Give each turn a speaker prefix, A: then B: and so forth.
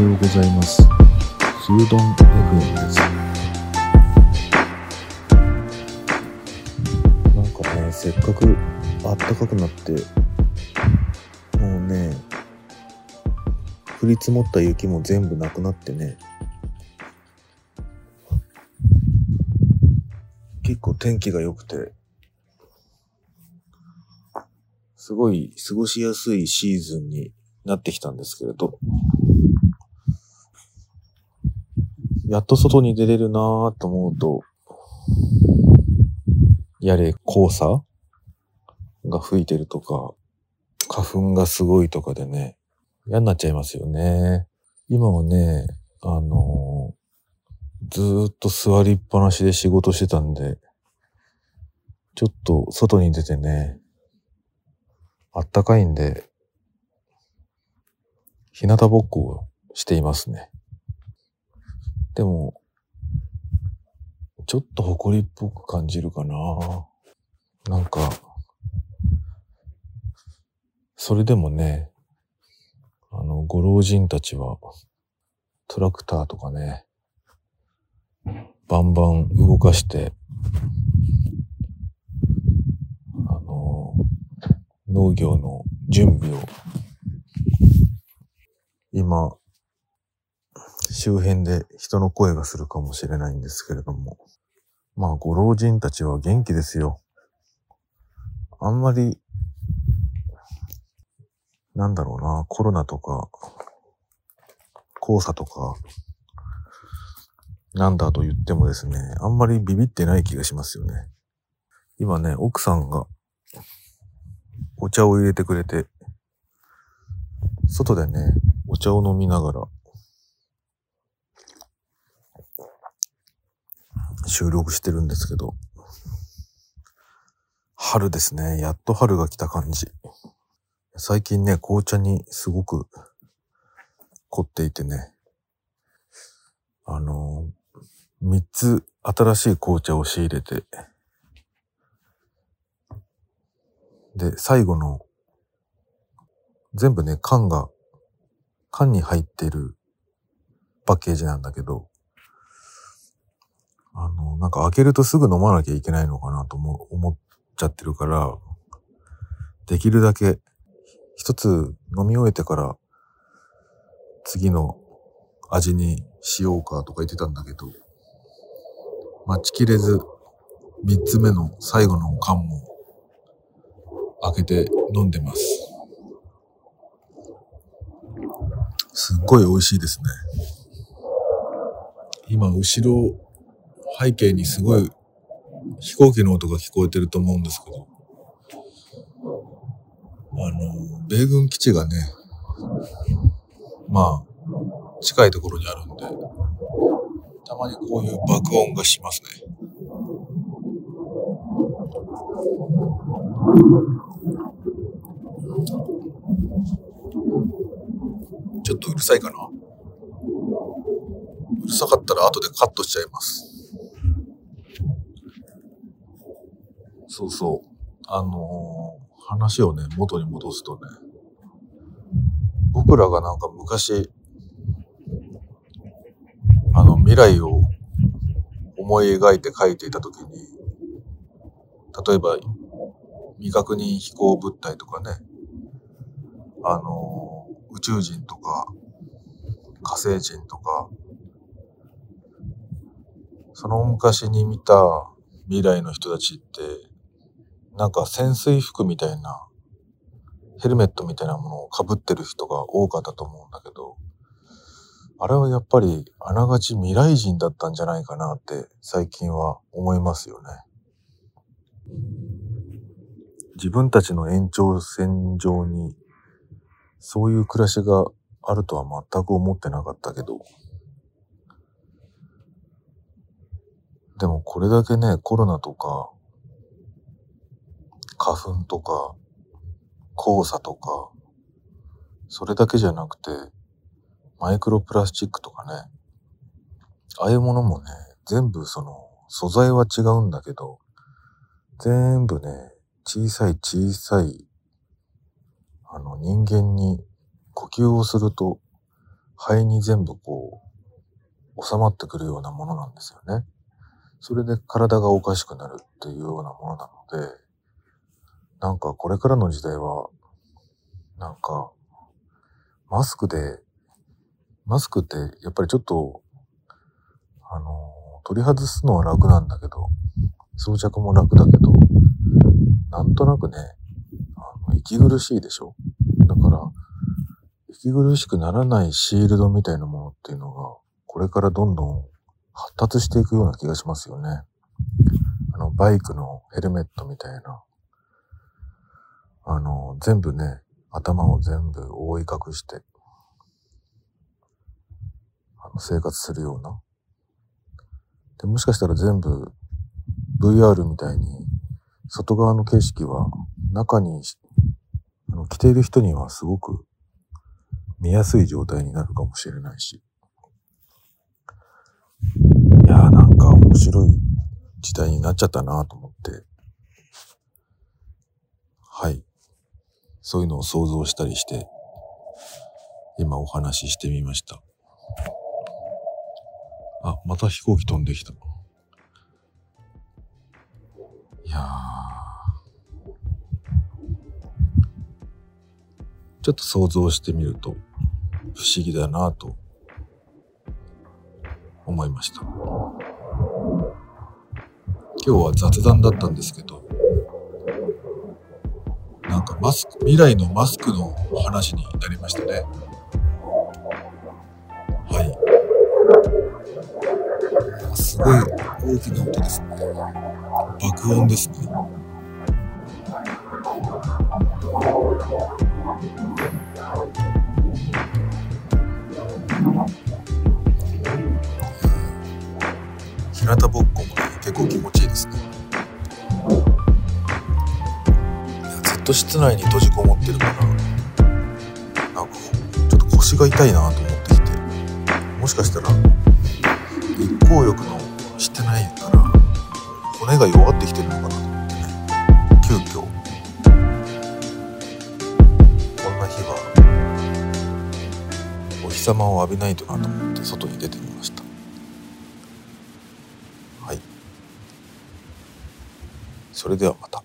A: ようございます。スードン FM です。なんかね、せっかくあったかくなって、もうね、降り積もった雪も全部なくなってね、結構天気が良くて、すごい過ごしやすいシーズンになってきたんですけれど、やっと外に出れるなぁと思うと、やれ黄砂？が吹いてるとか、花粉がすごいとかでね、嫌になっちゃいますよね。今はね、あのずっと座りっぱなしで仕事してたんで、ちょっと外に出てね、あったかいんで、日向ぼっこをしていますね。でも、ちょっと埃っぽく感じるかな。なんか、それでもね、あの、ご老人たちは、トラクターとかね、バンバン動かして、あの、農業の準備を、今、周辺で人の声がするかもしれないんですけれども、まあ、ご老人たちは元気ですよ。あんまり、なんだろうな、コロナとか、黄砂とか、なんだと言ってもですね、あんまりビビってない気がしますよね。今ね、奥さんがお茶を入れてくれて、外でね、お茶を飲みながら、収録してるんですけど、春ですね。やっと春が来た感じ。最近ね、紅茶にすごく凝っていてね、あの、三つ新しい紅茶を仕入れて、で、最後の、全部ね、缶が、缶に入ってるパッケージなんだけど、あの、なんか開けるとすぐ飲まなきゃいけないのかなとも思っちゃってるから、できるだけ一つ飲み終えてから次の味にしようかとか言ってたんだけど、待ちきれず三つ目の最後の缶も開けて飲んでます。すっごい美味しいですね。今、後ろ、背景にすごい飛行機の音が聞こえてると思うんですけど、あの、米軍基地がね、まあ、近いところにあるんで、たまにこういう爆音がしますね。ちょっとうるさいかな？うるさかったら後でカットしちゃいます。そうそう。あのー話をね、元に戻すとね、僕らがなんか昔、あの、未来を思い描いて書いていたときに、例えば、未確認飛行物体とかね、あのー宇宙人とか、火星人とか、その昔に見た未来の人たちって、なんか潜水服みたいな、ヘルメットみたいなものを被ってる人が多かったと思うんだけど、あれはやっぱりあながち未来人だったんじゃないかなって最近は思いますよね。自分たちの延長線上にそういう暮らしがあるとは全く思ってなかったけど、でもこれだけね、コロナとか、花粉とか、黄砂とか、それだけじゃなくて、マイクロプラスチックとかね、ああいうものもね、全部その、素材は違うんだけど、全部ね、小さい小さい、あの人間に呼吸をすると肺に全部こう、収まってくるようなものなんですよね。それで体がおかしくなるっていうようなものなので、なんかこれからの時代は、なんか、マスクで、マスクってやっぱりちょっと、あの、取り外すのは楽なんだけど、装着も楽だけど、なんとなくね、あの息苦しいでしょ？だから、息苦しくならないシールドみたいなものっていうのが、これからどんどん発達していくような気がしますよね。あの、バイクのヘルメットみたいな。あの、全部ね、頭を全部覆い隠して、あの生活するような。で、もしかしたら全部 VR みたいに、外側の景色は中に、あの着ている人にはすごく見やすい状態になるかもしれないし。いやーなんか面白い時代になっちゃったなと思って。はい。そういうのを想像したりして、今お話ししてみました。あ、また飛行機飛んできた。いやちょっと想像してみると不思議だなと思いました。今日は雑談だったんですけど、なんかマスク、未来のマスクの話になりましたね。はい。すごい大きな音ですね。爆音ですね。日向ぼっと室内に閉じこもってるから、なんかちょっと腰が痛いなと思ってきて、もしかしたら日光浴のしてないから骨が弱ってきてるのかなと思ってね急遽こんな日はお日様を浴びないとなと思って外に出てみました。はい。それではまた。